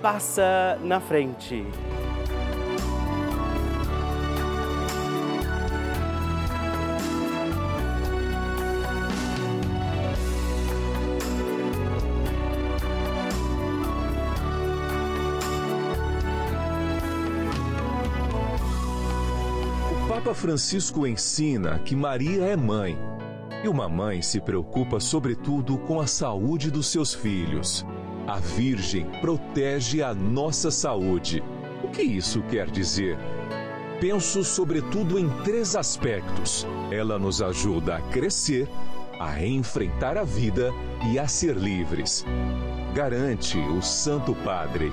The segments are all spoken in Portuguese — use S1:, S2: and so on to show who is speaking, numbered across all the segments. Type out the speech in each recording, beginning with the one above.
S1: passa na frente.
S2: O Papa Francisco ensina que Maria é mãe. E uma mãe se preocupa sobretudo com a saúde dos seus filhos. A Virgem protege a nossa saúde. O que isso quer dizer? Penso sobretudo em três aspectos. Ela nos ajuda a crescer, a enfrentar a vida e a ser livres. Garante o Santo Padre.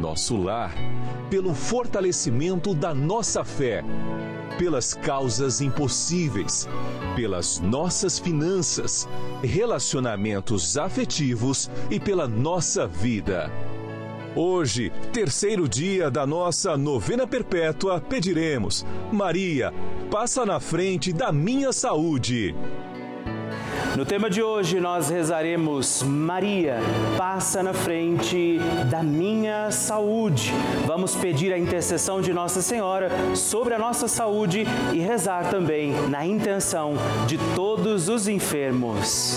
S2: nosso lar, pelo fortalecimento da nossa fé, pelas causas impossíveis, pelas nossas finanças, relacionamentos afetivos e pela nossa vida. Hoje, terceiro dia da nossa novena perpétua, pediremos: Maria, passa na frente da minha saúde.
S1: No tema de hoje, nós rezaremos Maria, passa na frente da minha saúde. Vamos pedir a intercessão de Nossa Senhora sobre a nossa saúde e rezar também na intenção de todos os enfermos.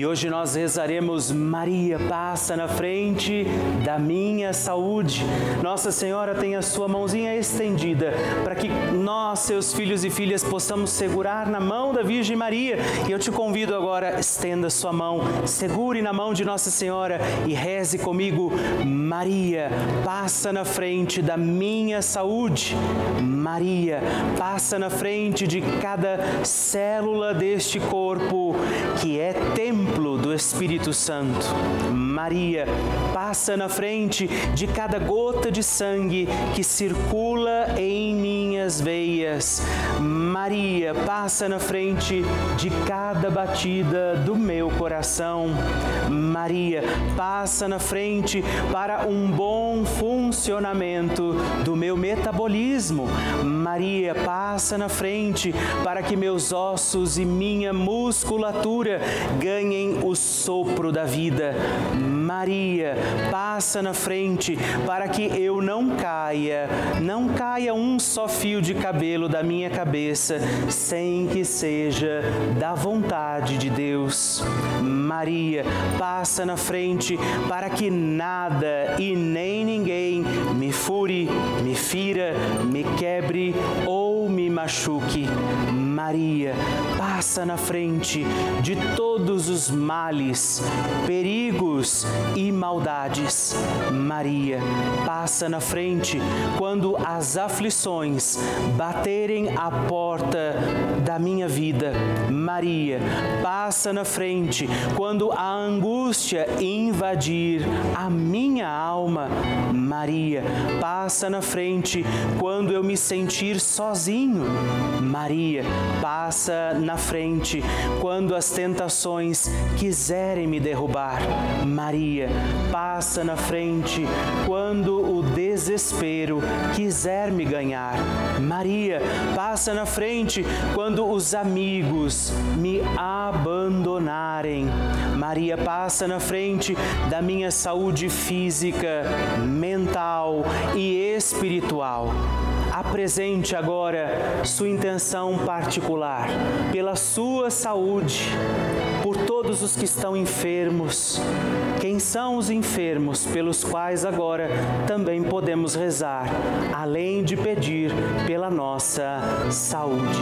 S1: E hoje nós rezaremos Maria passa na frente da minha saúde. Nossa Senhora tem a sua mãozinha estendida para que nós, seus filhos e filhas, possamos segurar na mão da Virgem Maria. E eu te convido agora, estenda sua mão, segure na mão de Nossa Senhora e reze comigo. Maria, passa na frente da minha saúde. Maria, passa na frente de cada célula deste corpo que é templo do Espírito Santo. Maria, passa na frente de cada gota de sangue que circula em minha minhas veias. Maria, passa na frente de cada batida do meu coração. Maria, passa na frente para um bom funcionamento do meu metabolismo. Maria, passa na frente para que meus ossos e minha musculatura ganhem o sopro da vida. Maria, passa na frente para que eu não caia, não caia um só fio de cabelo da minha cabeça sem que seja da vontade de Deus. Maria, passa na frente para que nada e nem ninguém me fure, me fira, me quebre ou me machuque. Maria, passa na frente de todos os males, perigos e maldades. Maria, passa na frente quando as aflições baterem a porta da minha vida. Maria, passa na frente quando a angústia invadir a minha alma. Maria, passa na frente quando eu me sentir sozinho. Maria, passa na frente quando as tentações quiserem me derrubar. Maria, passa na frente quando o desespero quiser me ganhar. Maria, passa na frente quando os amigos me abandonarem. Maria, passa na frente da minha saúde física, mental e espiritual apresente agora sua intenção particular pela sua saúde, por todos os que estão enfermos. Quem são os enfermos pelos quais agora também podemos rezar, além de pedir pela nossa saúde.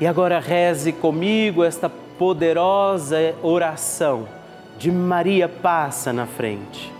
S1: E agora reze comigo esta poderosa oração de Maria passa na frente.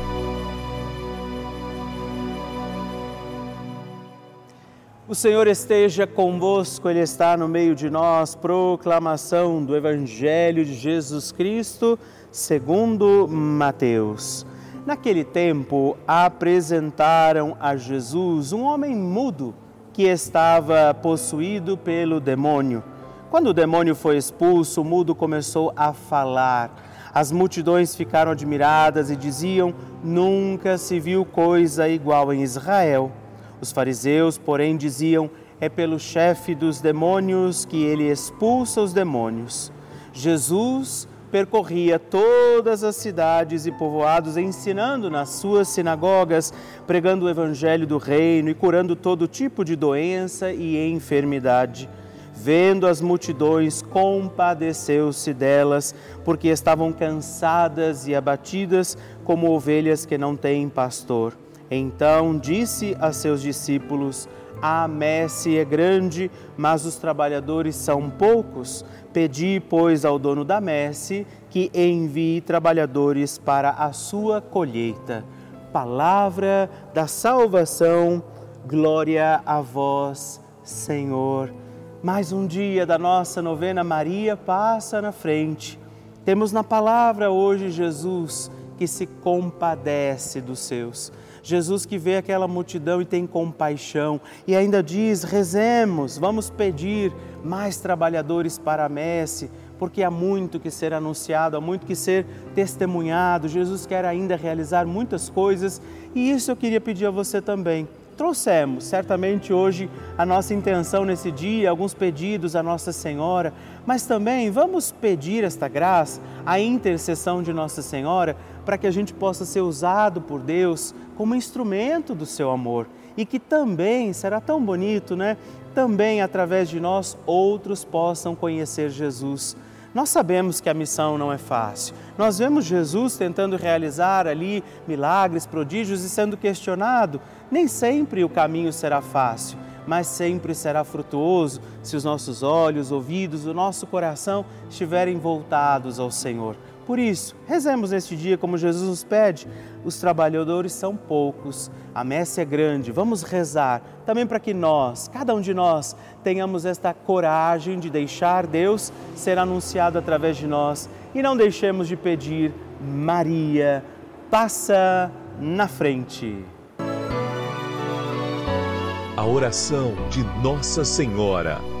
S1: O Senhor esteja convosco, Ele está no meio de nós. Proclamação do Evangelho de Jesus Cristo, segundo Mateus. Naquele tempo, apresentaram a Jesus um homem mudo que estava possuído pelo demônio. Quando o demônio foi expulso, o mudo começou a falar. As multidões ficaram admiradas e diziam: Nunca se viu coisa igual em Israel. Os fariseus, porém, diziam: é pelo chefe dos demônios que ele expulsa os demônios. Jesus percorria todas as cidades e povoados, ensinando nas suas sinagogas, pregando o evangelho do reino e curando todo tipo de doença e enfermidade. Vendo as multidões, compadeceu-se delas, porque estavam cansadas e abatidas como ovelhas que não têm pastor Então disse a seus discípulos: A messe é grande, mas os trabalhadores são poucos. Pedi, pois, ao dono da messe que envie trabalhadores para a sua colheita. Palavra da salvação, glória a vós, Senhor. Mais um dia da nossa novena Maria passa na frente. Temos na palavra hoje Jesus que se compadece dos seus. Jesus que vê aquela multidão e tem compaixão. E ainda diz: rezemos, vamos pedir mais trabalhadores para a messe, porque há muito que ser anunciado, há muito que ser testemunhado. Jesus quer ainda realizar muitas coisas. E isso eu queria pedir a você também. Trouxemos certamente hoje a nossa intenção nesse dia, alguns pedidos à Nossa Senhora, mas também vamos pedir esta graça, a intercessão de Nossa Senhora, para que a gente possa ser usado por Deus como instrumento do seu amor e que também será tão bonito, né? Também através de nós outros possam conhecer Jesus nós sabemos que a missão não é fácil. Nós vemos Jesus tentando realizar ali milagres, prodígios e sendo questionado. Nem sempre o caminho será fácil, mas sempre será frutuoso se os nossos olhos, ouvidos, o nosso coração estiverem voltados ao Senhor. Por isso, rezemos neste dia como Jesus nos pede. Os trabalhadores são poucos, a messe é grande. Vamos rezar também para que nós, cada um de nós, tenhamos esta coragem de deixar Deus ser anunciado através de nós e não deixemos de pedir, Maria, passa na frente.
S2: A oração de Nossa Senhora.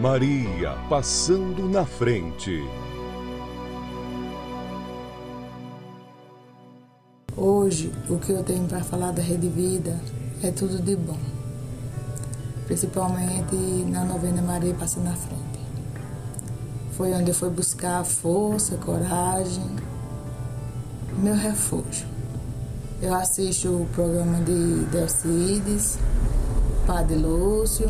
S2: Maria passando na frente.
S3: Hoje, o que eu tenho para falar da Rede Vida é tudo de bom. principalmente na novena Maria Passa na Frente. Foi onde eu fui buscar força, coragem, meu refúgio. Eu assisto o programa de Delcides, Padre Lúcio,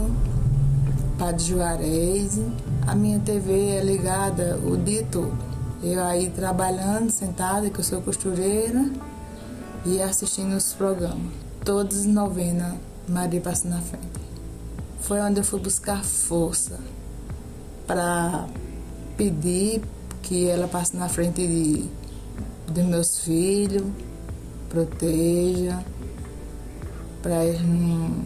S3: Padre Juarez. A minha TV é ligada o dia todo. Eu aí trabalhando, sentada, que eu sou costureira, e assistindo os programas. Todos novena, Maria passa na frente. Foi onde eu fui buscar força para pedir que ela passe na frente de, dos meus filhos, proteja, para eles não,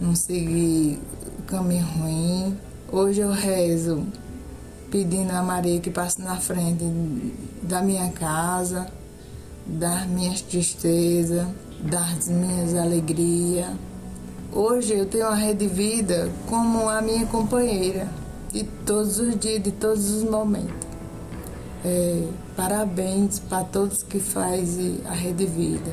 S3: não seguir caminho ruim. Hoje eu rezo pedindo a Maria que passe na frente da minha casa, das minhas tristezas, das minhas alegrias. Hoje eu tenho a Rede Vida como a minha companheira de todos os dias, de todos os momentos. É, parabéns para todos que fazem a Rede Vida.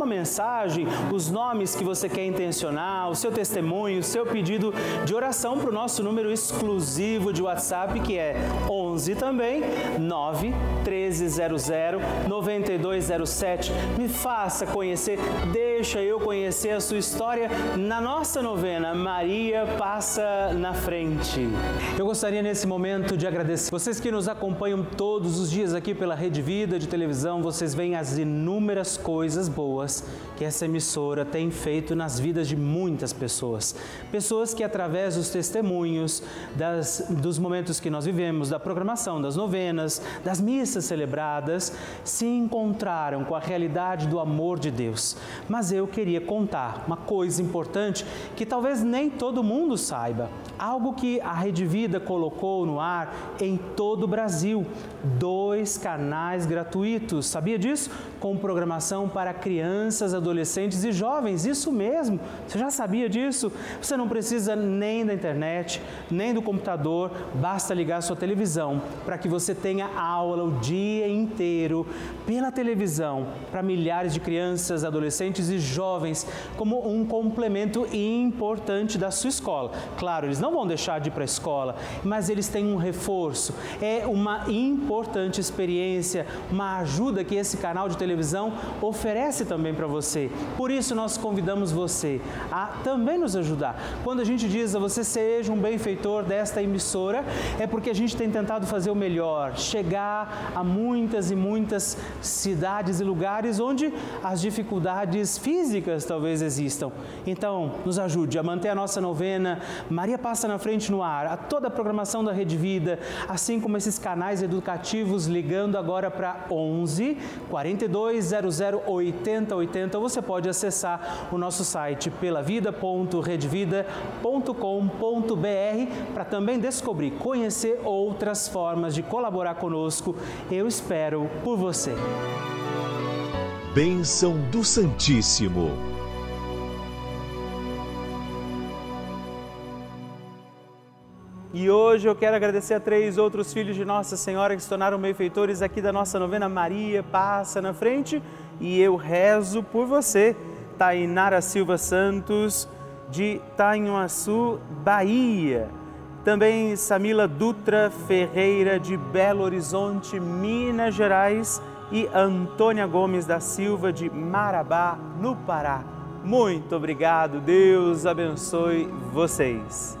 S1: uma uma mensagem, os nomes que você quer intencionar, o seu testemunho, o seu pedido de oração para o nosso número exclusivo de WhatsApp, que é 11 também, 9 1300 9207. Me faça conhecer, deixa eu conhecer a sua história na nossa novena Maria Passa na Frente. Eu gostaria nesse momento de agradecer vocês que nos acompanham todos os dias aqui pela Rede Vida de televisão, vocês veem as inúmeras coisas boas que essa emissora tem feito nas vidas de muitas pessoas. Pessoas que, através dos testemunhos, das, dos momentos que nós vivemos, da programação, das novenas, das missas celebradas, se encontraram com a realidade do amor de Deus. Mas eu queria contar uma coisa importante que talvez nem todo mundo saiba. Algo que a Rede Vida colocou no ar em todo o Brasil: dois canais gratuitos. Sabia disso? Com programação para crianças crianças, adolescentes e jovens. Isso mesmo. Você já sabia disso? Você não precisa nem da internet, nem do computador, basta ligar sua televisão para que você tenha aula o dia inteiro pela televisão para milhares de crianças, adolescentes e jovens como um complemento importante da sua escola. Claro, eles não vão deixar de ir para a escola, mas eles têm um reforço. É uma importante experiência, uma ajuda que esse canal de televisão oferece também também para você. Por isso nós convidamos você a também nos ajudar. Quando a gente diz a você seja um benfeitor desta emissora, é porque a gente tem tentado fazer o melhor, chegar a muitas e muitas cidades e lugares onde as dificuldades físicas talvez existam. Então, nos ajude a manter a nossa novena Maria passa na frente no ar, a toda a programação da Rede Vida, assim como esses canais educativos ligando agora para 11 4200 80 80, você pode acessar o nosso site pelavida.redvida.com.br para também descobrir, conhecer outras formas de colaborar conosco. Eu espero por você.
S2: Bênção do Santíssimo.
S1: E hoje eu quero agradecer a três outros filhos de Nossa Senhora que se tornaram benfeitores aqui da nossa novena Maria Passa na Frente e eu rezo por você, Tainara Silva Santos, de Tainhuaçu, Bahia. Também Samila Dutra Ferreira, de Belo Horizonte, Minas Gerais. E Antônia Gomes da Silva, de Marabá, no Pará. Muito obrigado, Deus abençoe vocês.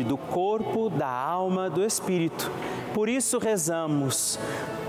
S1: do corpo, da alma, do espírito. Por isso rezamos.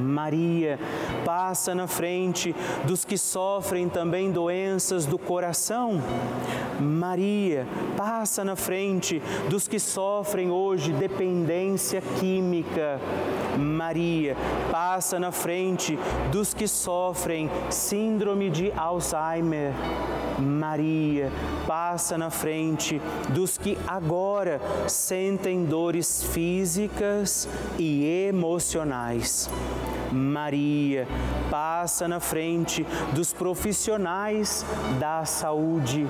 S1: Maria passa na frente dos que sofrem também doenças do coração. Maria passa na frente dos que sofrem hoje dependência química. Maria passa na frente dos que sofrem síndrome de Alzheimer. Maria passa na frente dos que agora sentem dores físicas e emocionais. Maria passa na frente dos profissionais da saúde.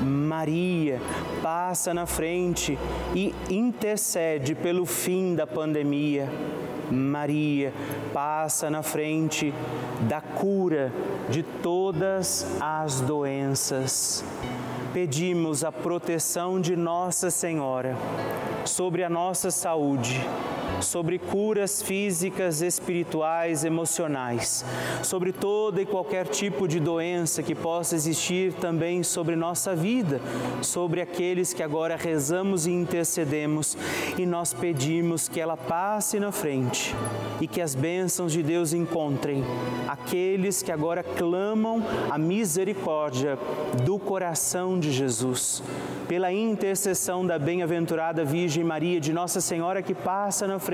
S1: Maria passa na frente e intercede pelo fim da pandemia. Maria passa na frente da cura de todas as doenças. Pedimos a proteção de Nossa Senhora sobre a nossa saúde sobre curas físicas, espirituais, emocionais, sobre toda e qualquer tipo de doença que possa existir também sobre nossa vida, sobre aqueles que agora rezamos e intercedemos e nós pedimos que ela passe na frente e que as bênçãos de Deus encontrem aqueles que agora clamam a misericórdia do coração de Jesus. Pela intercessão da bem-aventurada Virgem Maria, de Nossa Senhora que passa na frente,